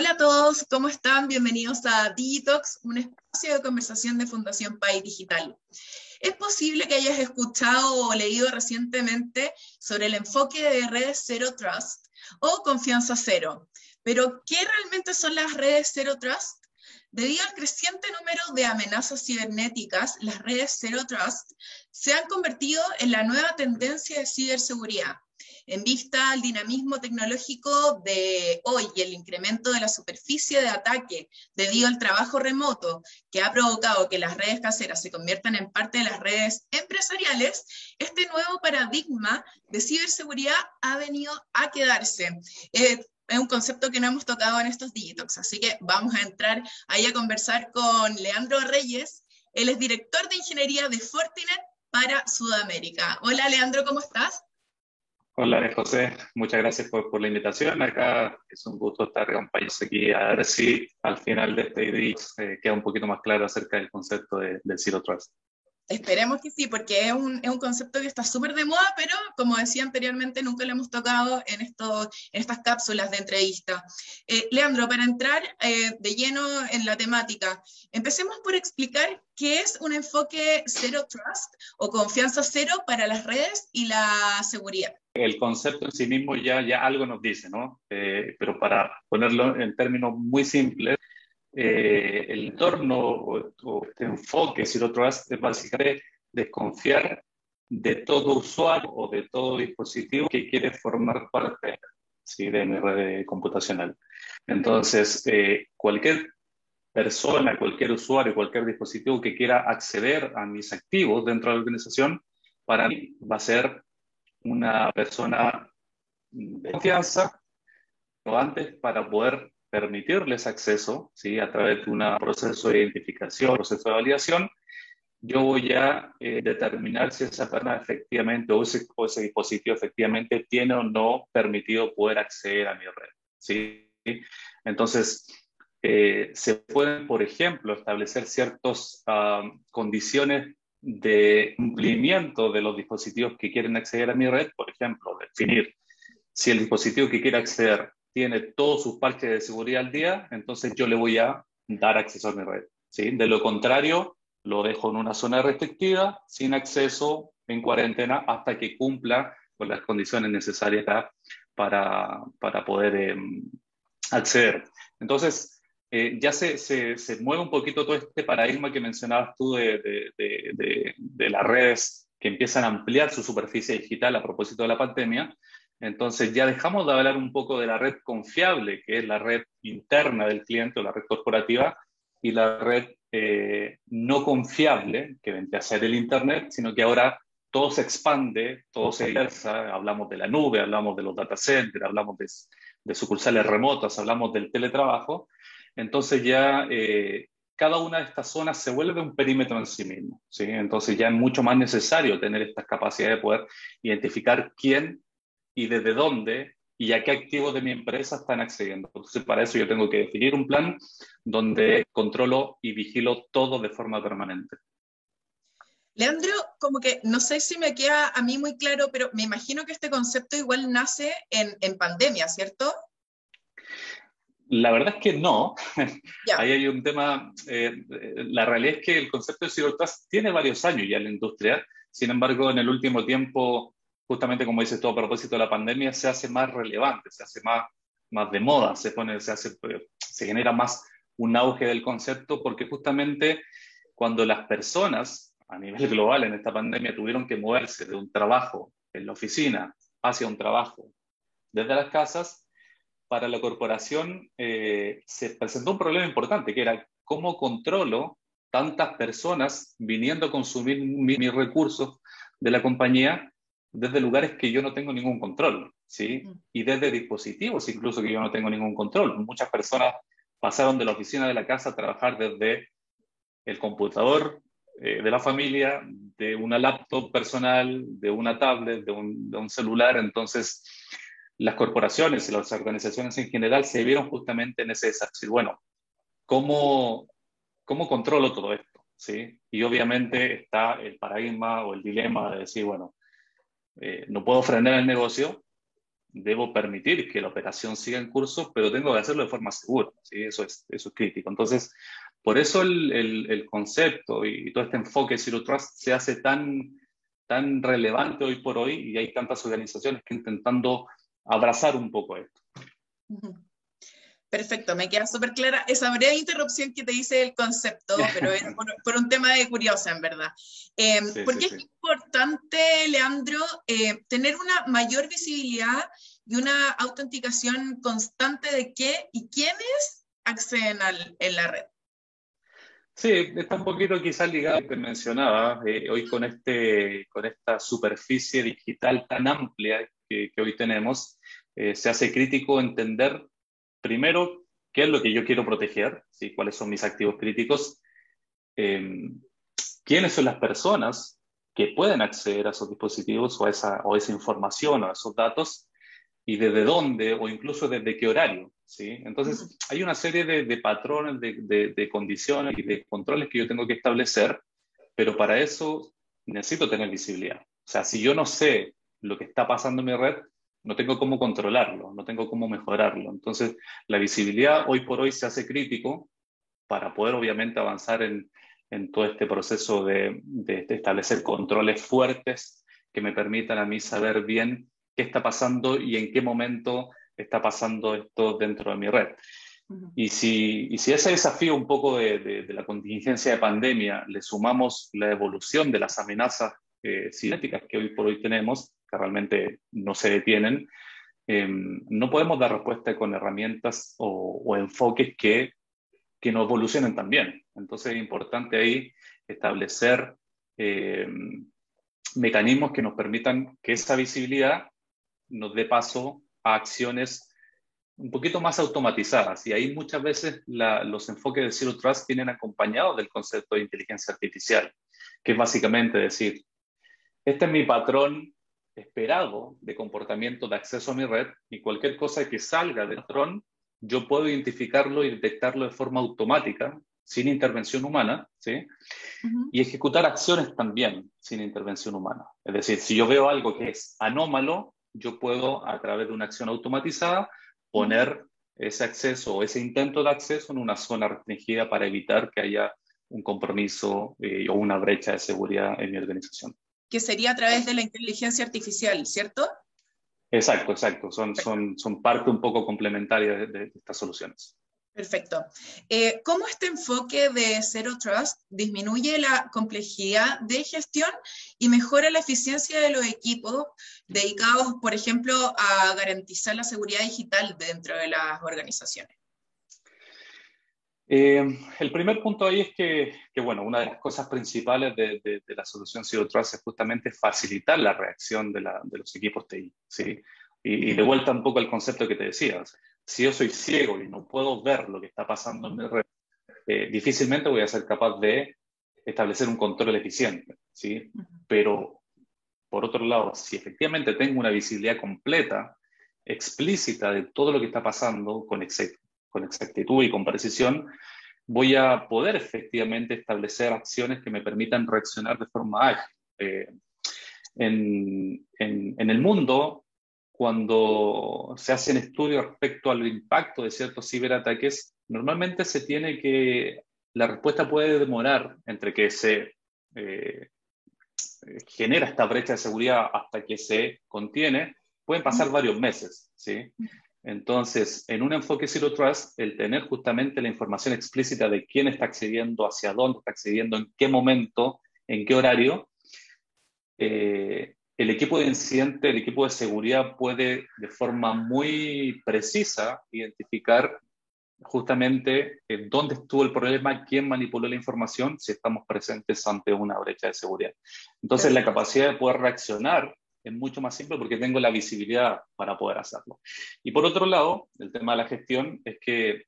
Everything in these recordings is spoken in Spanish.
Hola a todos, ¿cómo están? Bienvenidos a Digitox, un espacio de conversación de Fundación País Digital. Es posible que hayas escuchado o leído recientemente sobre el enfoque de redes Zero Trust o confianza cero, pero ¿qué realmente son las redes Zero Trust? Debido al creciente número de amenazas cibernéticas, las redes Zero Trust se han convertido en la nueva tendencia de ciberseguridad en vista al dinamismo tecnológico de hoy y el incremento de la superficie de ataque debido al trabajo remoto que ha provocado que las redes caseras se conviertan en parte de las redes empresariales, este nuevo paradigma de ciberseguridad ha venido a quedarse. Eh, es un concepto que no hemos tocado en estos Digitox, así que vamos a entrar ahí a conversar con Leandro Reyes. Él es director de ingeniería de Fortinet para Sudamérica. Hola Leandro, ¿cómo estás? Hola, José. Muchas gracias por, la invitación. Acá es un gusto estar país aquí. A ver si al final de este video eh, queda un poquito más claro acerca del concepto de, Zero Trust. Esperemos que sí, porque es un, es un concepto que está súper de moda, pero como decía anteriormente, nunca lo hemos tocado en, esto, en estas cápsulas de entrevista. Eh, Leandro, para entrar eh, de lleno en la temática, empecemos por explicar qué es un enfoque Zero Trust o confianza cero para las redes y la seguridad. El concepto en sí mismo ya, ya algo nos dice, ¿no? Eh, pero para ponerlo en términos muy simples, eh, el entorno o, este enfoque Zero Trust es básicamente desconfiar de todo usuario o de todo dispositivo que quiere formar parte ¿sí? de mi red computacional. Entonces, eh, cualquier persona, cualquier usuario, cualquier dispositivo que quiera acceder a mis activos dentro de la organización, para mí va a ser una persona de confianza, o antes para poder permitirles acceso, ¿sí? a través de un proceso de identificación, proceso de validación, yo voy a eh, determinar si esa persona efectivamente o ese, dispositivo efectivamente tiene o no permitido poder acceder a mi red. ¿sí? Entonces, eh, se pueden, por ejemplo, establecer ciertas condiciones de cumplimiento de los dispositivos que quieren acceder a mi red, por ejemplo, definir si el dispositivo que quiere acceder tiene todos sus parches de seguridad al día, entonces yo le voy a dar acceso a mi red. ¿sí? De lo contrario, lo dejo en una zona restrictiva, sin acceso, en cuarentena, hasta que cumpla con las condiciones necesarias para, para poder em, acceder. Entonces, eh, ya se, se, se, mueve un poquito todo este paradigma que mencionabas tú de, de, de, de, las redes que empiezan a ampliar su superficie digital a propósito de la pandemia, entonces ya dejamos de hablar un poco de la red confiable, que es la red interna del cliente o la red corporativa, y la red eh, no confiable, que vendría a ser el Internet, sino que ahora todo se expande, todo se diversa, hablamos de la nube, hablamos de los data centers, hablamos de, sucursales remotas, hablamos del teletrabajo, entonces ya eh, cada una de estas zonas se vuelve un perímetro en sí mismo, ¿sí? entonces ya es mucho más necesario tener estas capacidades de poder identificar quién y desde dónde y a qué activos de mi empresa están accediendo. Entonces, para eso yo tengo que definir un plan donde controlo y vigilo todo de forma permanente. Leandro, como que no sé si me queda a mí muy claro, pero me imagino que este concepto igual nace en, en pandemia, ¿cierto? La verdad es que no. Ahí hay un tema. Eh, la realidad es que el concepto de Zero Trust tiene varios años ya en la industria. Sin embargo, en el último tiempo justamente como dices tú, a propósito de la pandemia, se hace más relevante, se hace más, más de moda, se, pone, se, hace, se genera más un auge del concepto, porque justamente cuando las personas a nivel global en esta pandemia tuvieron que moverse de un trabajo en la oficina hacia un trabajo desde las casas, para la corporación eh, se presentó un problema importante, que era cómo controlo tantas personas viniendo a consumir mis recursos de la compañía desde lugares que yo no tengo ningún control, ¿sí? Mm. Y desde dispositivos incluso que yo no tengo ningún control. Muchas personas pasaron de la oficina de la casa a trabajar desde el computador eh, de la familia, de una laptop personal, de una tablet, de un, de un, celular. Entonces, las corporaciones y las organizaciones en general se vieron justamente en ese desafío. Bueno, ¿cómo, ¿cómo controlo todo esto? ¿Sí? Y obviamente está el paradigma o el dilema de decir, bueno, eh, no puedo frenar el negocio, debo permitir que la operación siga en curso, pero tengo que hacerlo de forma segura. ¿sí? Eso, es, eso es crítico. Entonces, por eso el, el, concepto y todo este enfoque de Zero Trust se hace tan, tan relevante hoy por hoy y hay tantas organizaciones que intentando abrazar un poco esto. Perfecto, me queda súper clara esa breve interrupción que te hice el concepto, pero es por, un tema de curiosa, en verdad. Eh, porque es importante, Leandro, eh, tener una mayor visibilidad y una autenticación constante de qué y quiénes acceden al, en la red. Sí, está un poquito quizás ligado a lo que mencionaba, eh, hoy con, este, con esta superficie digital tan amplia que, que hoy tenemos, se hace crítico entender primero, ¿qué es lo que yo quiero proteger? ¿Sí? ¿Cuáles son mis activos críticos? Em, ¿Quiénes son las personas que pueden acceder a esos dispositivos o a esa, o esa información o a esos datos? ¿Y desde dónde o incluso desde qué horario? ¿sí? Entonces, hay una serie de, patrones, de, de condiciones y de controles que yo tengo que establecer, pero para eso necesito tener visibilidad. O sea, si yo no sé lo que está pasando en mi red, no tengo cómo controlarlo, no tengo cómo mejorarlo. Entonces, la visibilidad hoy por hoy se hace crítico para poder obviamente avanzar en, todo este proceso de, establecer controles fuertes que me permitan a mí saber bien qué está pasando y en qué momento está pasando esto dentro de mi red. Y si, y si ese desafío un poco de, la contingencia de pandemia le sumamos la evolución de las amenazas eh, cinéticas que hoy por hoy tenemos, que realmente no se detienen, em, no podemos dar respuesta con herramientas o, enfoques que, que no evolucionen también. Entonces es importante ahí establecer em, mecanismos que nos permitan que esa visibilidad nos dé paso a acciones un poquito más automatizadas. Y ahí muchas veces los enfoques de Zero Trust vienen acompañados del concepto de inteligencia artificial, que es básicamente decir, este es mi patrón esperado de comportamiento de acceso a mi red y cualquier cosa que salga del patrón, yo puedo identificarlo y detectarlo de forma automática, sin intervención humana, ¿sí? Y ejecutar acciones también sin intervención humana. Es decir, si yo veo algo que es anómalo, yo puedo, a través de una acción automatizada, poner ese acceso o ese intento de acceso en una zona restringida para evitar que haya un compromiso eh, o una brecha de seguridad en mi organización que sería a través de la inteligencia artificial, ¿cierto? Exacto, exacto. Son, son, son parte un poco complementaria de, estas soluciones. Perfecto. Eh, ¿Cómo este enfoque de Zero Trust disminuye la complejidad de gestión y mejora la eficiencia de los equipos dedicados, por ejemplo, a garantizar la seguridad digital dentro de las organizaciones? Eh, el primer punto ahí es que, que, bueno, una de las cosas principales de, de, la solución Zero Trust es justamente facilitar la reacción de, la, de los equipos TI, ¿sí? Y, de vuelta un poco al concepto que te decía, si yo soy ciego y no puedo ver lo que está pasando en mi red, eh, difícilmente voy a ser capaz de establecer un control eficiente, ¿sí? Pero, por otro lado, si efectivamente tengo una visibilidad completa, explícita de todo lo que está pasando con, con exactitud y con precisión, voy a poder efectivamente establecer acciones que me permitan reaccionar de forma ágil. Eh, en, en, el mundo, cuando se hacen estudios respecto al impacto de ciertos ciberataques, normalmente se tiene que, la respuesta puede demorar entre que se eh, genera esta brecha de seguridad hasta que se contiene, pueden pasar varios meses, ¿sí? Entonces, en un enfoque Zero Trust, el tener justamente la información explícita de quién está accediendo, hacia dónde está accediendo, en qué momento, en qué horario, eh, el equipo de incidente, el equipo de seguridad puede de forma muy precisa identificar justamente eh, dónde estuvo el problema, quién manipuló la información, si estamos presentes ante una brecha de seguridad. Entonces, la capacidad de poder reaccionar es mucho más simple porque tengo la visibilidad para poder hacerlo. Y por otro lado, el tema de la gestión es que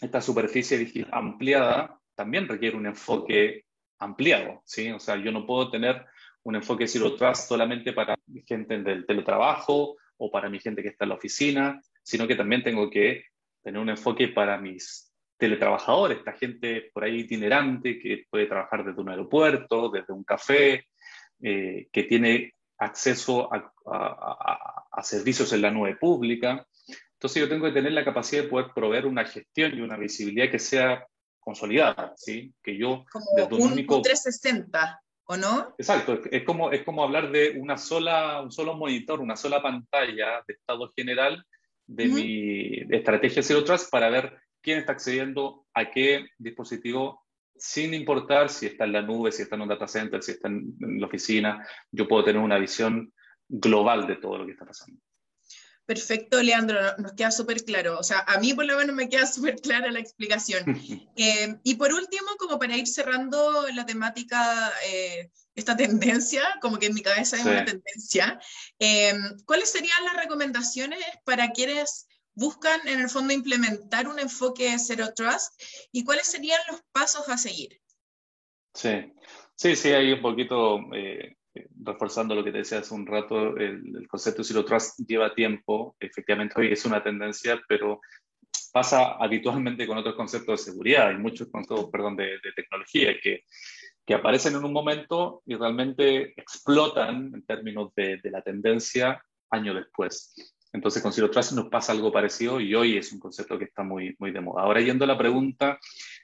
esta superficie digital ampliada también requiere un enfoque ampliado, ¿sí? O sea, yo no puedo tener un enfoque Zero Trust solamente para mi gente del teletrabajo o para mi gente que está en la oficina, sino que también tengo que tener un enfoque para mis teletrabajadores, esta gente por ahí itinerante que puede trabajar desde un aeropuerto, desde un café, eh, que tiene acceso a, a servicios en la nube pública. Entonces yo tengo que tener la capacidad de poder proveer una gestión y una visibilidad que sea consolidada, ¿sí? Que yo... Como un, único... 360, ¿o no? Exacto, es como, es como hablar de una sola, un solo monitor, una sola pantalla de estado general de mi estrategia Zero Trust para ver quién está accediendo a qué dispositivo sin importar si está en la nube, si está en un data center, si está en, la oficina, yo puedo tener una visión global de todo lo que está pasando. Perfecto, Leandro, nos queda súper claro. O sea, a mí por lo menos me queda súper clara la explicación. Eh, y por último, como para ir cerrando la temática, eh, esta tendencia, como que en mi cabeza hay una tendencia, eh, ¿cuáles serían las recomendaciones para quienes buscan en el fondo implementar un enfoque de Zero Trust y cuáles serían los pasos a seguir. Sí, sí, sí, ahí un poquito eh, reforzando lo que te decía hace un rato, el, concepto de Zero Trust lleva tiempo, efectivamente hoy es una tendencia, pero pasa habitualmente con otros conceptos de seguridad y muchos conceptos, perdón, de, tecnología que, que, aparecen en un momento y realmente explotan en términos de, de la tendencia año después. Entonces con Zero Trust nos pasa algo parecido y hoy es un concepto que está muy, muy de moda. Ahora yendo a la pregunta,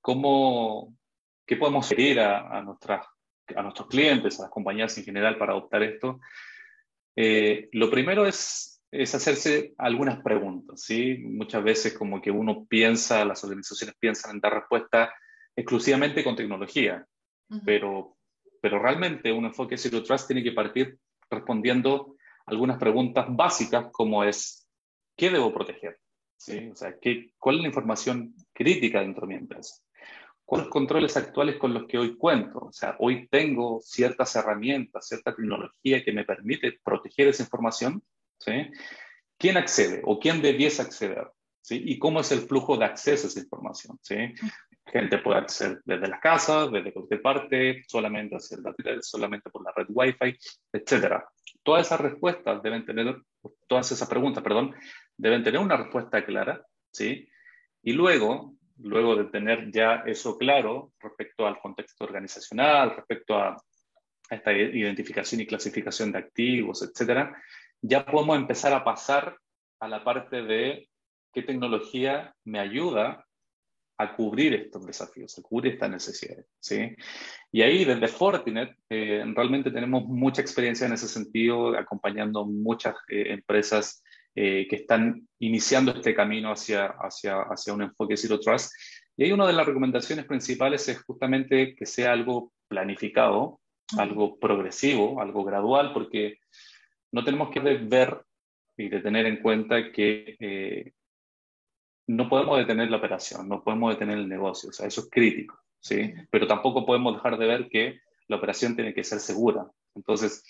¿cómo, ¿qué podemos seguir a, a, nuestras, a nuestros clientes, a las compañías en general para adoptar esto? Eh, lo primero es, es hacerse algunas preguntas, ¿sí? Muchas veces como que uno piensa, las organizaciones piensan en dar respuesta exclusivamente con tecnología, pero, pero realmente un enfoque Zero Trust tiene que partir respondiendo algunas preguntas básicas como es, ¿qué debo proteger? ¿Sí? O sea, ¿qué, ¿cuál es la información crítica dentro de mi empresa? ¿Cuáles controles actuales con los que hoy cuento? O sea, hoy tengo ciertas herramientas, cierta tecnología que me permite proteger esa información. ¿sí? ¿Quién accede o quién debiese acceder? ¿sí? ¿Y cómo es el flujo de acceso a esa información? ¿sí? Gente puede acceder desde la casa, desde cualquier parte, solamente hacia el solamente por la red Wi-Fi, etcétera todas esas respuestas deben tener, todas esas preguntas, perdón, deben tener una respuesta clara, ¿sí? Y luego, luego de tener ya eso claro respecto al contexto organizacional, respecto a, esta identificación y clasificación de activos, etcétera, ya podemos empezar a pasar a la parte de qué tecnología me ayuda a cubrir estos desafíos, a cubrir estas necesidades. ¿sí? Y ahí desde Fortinet eh, realmente tenemos mucha experiencia en ese sentido, acompañando muchas eh, empresas eh, que están iniciando este camino hacia, hacia, hacia un enfoque Zero Trust. Y ahí una de las recomendaciones principales es justamente que sea algo planificado, algo progresivo, algo gradual, porque no tenemos que ver y de tener en cuenta que no podemos detener la operación, no podemos detener el negocio, o sea, eso es crítico, ¿sí? Pero tampoco podemos dejar de ver que la operación tiene que ser segura. Entonces,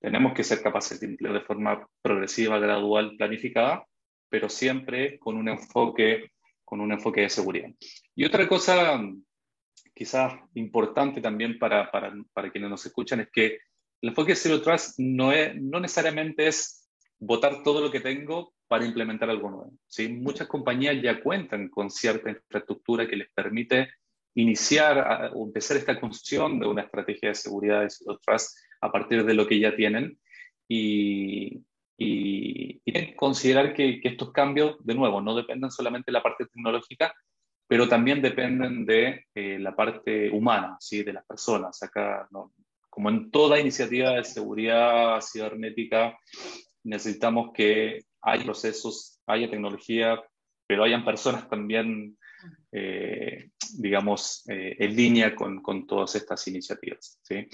tenemos que ser capaces de emplear de forma progresiva, gradual, planificada, pero siempre con un enfoque, con un enfoque de seguridad. Y otra cosa quizás importante también para, para, para quienes nos escuchan es que el enfoque Zero Trust no, es, no necesariamente es votar todo lo que tengo para implementar algo nuevo. ¿sí? Muchas compañías ya cuentan con cierta infraestructura que les permite iniciar o empezar esta construcción de una estrategia de seguridad de Zero Trust a partir de lo que ya tienen y, y, considerar que, estos cambios, de nuevo, no dependen solamente de la parte tecnológica, pero también dependen de eh, la parte humana, ¿sí? de las personas. Acá, como en toda iniciativa de seguridad cibernética, necesitamos que hay procesos, haya tecnología, pero hayan personas también, eh, digamos, eh, en línea con, con, todas estas iniciativas. ¿sí?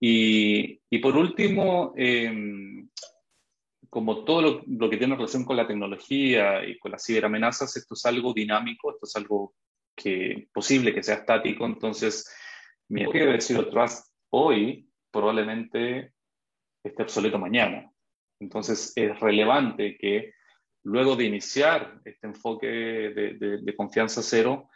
Y, y, por último, em, como todo lo, lo, que tiene relación con la tecnología y con las ciberamenazas, esto es algo dinámico, esto es algo que posible que sea estático, entonces mi enfoque de Zero Trust hoy probablemente esté obsoleto mañana. Entonces es relevante que luego de iniciar este enfoque de, confianza cero,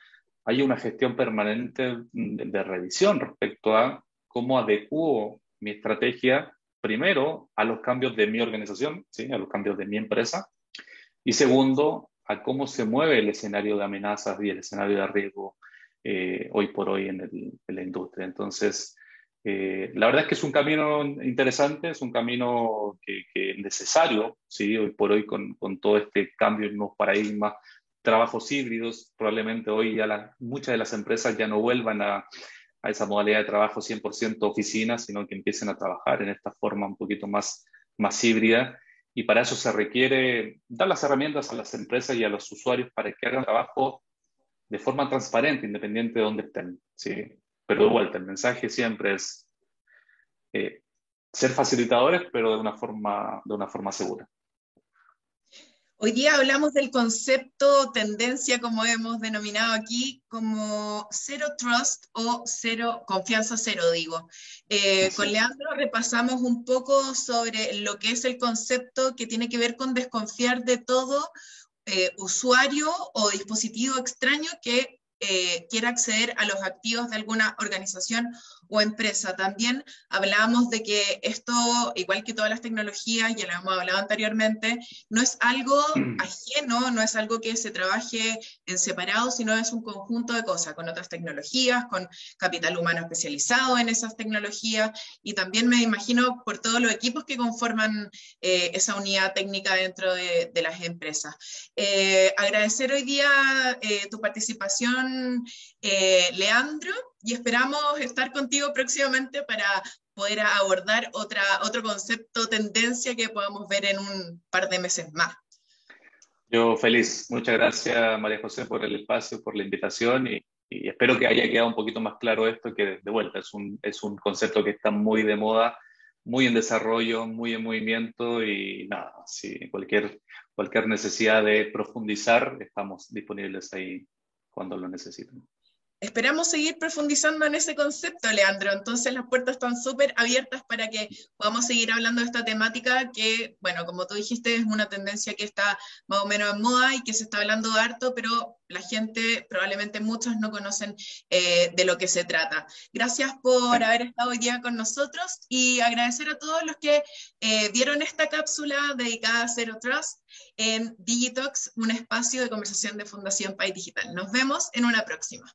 haya una gestión permanente de, revisión respecto a cómo adecuo mi estrategia, primero, a los cambios de mi organización, ¿sí? a los cambios de mi empresa, y segundo, a cómo se mueve el escenario de amenazas y el escenario de riesgo eh, hoy por hoy en, en, la industria. Entonces, Eh, la verdad es que es un camino interesante, es un camino que necesario, ¿sí? hoy por hoy con, con, todo este cambio en los paradigmas, trabajos híbridos, probablemente hoy ya la, muchas de las empresas ya no vuelvan a, a esa modalidad de trabajo 100% oficina, sino que empiecen a trabajar en esta forma un poquito más, más híbrida. Y para eso se requiere dar las herramientas a las empresas y a los usuarios para que hagan trabajo de forma transparente, independiente de dónde estén. ¿sí? Pero de vuelta, el mensaje siempre es eh, ser facilitadores, pero de una forma, de una forma segura. Hoy día hablamos del concepto tendencia, como hemos denominado aquí, como cero trust o cero confianza cero, digo. Eh, con Leandro repasamos un poco sobre lo que es el concepto que tiene que ver con desconfiar de todo eh, usuario o dispositivo extraño que eh, quiera acceder a los activos de alguna organización o empresa. También hablábamos de que esto, igual que todas las tecnologías, ya lo hemos hablado anteriormente, no es algo mm. ajeno, no es algo que se trabaje en separado, sino es un conjunto de cosas, con otras tecnologías, con capital humano especializado en esas tecnologías, y también me imagino por todos los equipos que conforman eh, esa unidad técnica dentro de, las empresas. Eh, agradecer hoy día eh, tu participación, Leandro y esperamos estar contigo próximamente para poder abordar otra, otro concepto, tendencia que podamos ver en un par de meses más. Yo feliz. Muchas gracias, María José, por el espacio, por la invitación y, espero que haya quedado un poquito más claro esto, que de vuelta es un, es un concepto que está muy de moda, muy en desarrollo, muy en movimiento y nada, si cualquier, cualquier necesidad de profundizar, estamos disponibles ahí cuando lo necesiten. Esperamos seguir profundizando en ese concepto, Leandro. Entonces las puertas están súper abiertas para que podamos seguir hablando de esta temática que, bueno, como tú dijiste, es una tendencia que está más o menos en moda y que se está hablando harto, pero la gente, probablemente muchos no conocen eh, de lo que se trata. Gracias por haber estado hoy día con nosotros y agradecer a todos los que eh, vieron esta cápsula dedicada a Zero Trust en Digitox, un espacio de conversación de Fundación País Digital. Nos vemos en una próxima.